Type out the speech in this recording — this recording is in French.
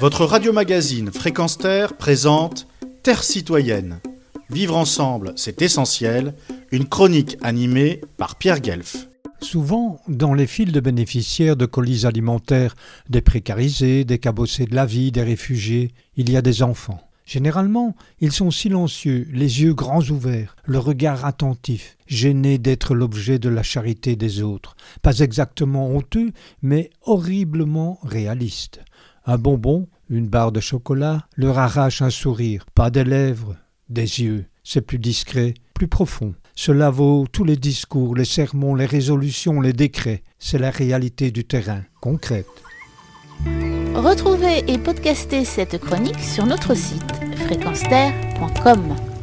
Votre radio-magazine Fréquence Terre présente Terre citoyenne. Vivre ensemble, c'est essentiel. Une chronique animée par Pierre Guelf. Souvent, dans les files de bénéficiaires de colis alimentaires des précarisés, des cabossés de la vie, des réfugiés, il y a des enfants. Généralement, ils sont silencieux, les yeux grands ouverts, le regard attentif, gênés d'être l'objet de la charité des autres, pas exactement honteux, mais horriblement réalistes. Un bonbon, une barre de chocolat, leur arrache un sourire, pas des lèvres, des yeux. C'est plus discret, plus profond. Cela vaut tous les discours, les sermons, les résolutions, les décrets. C'est la réalité du terrain, concrète. Retrouvez et podcastez cette chronique sur notre site fréquenceterre.com.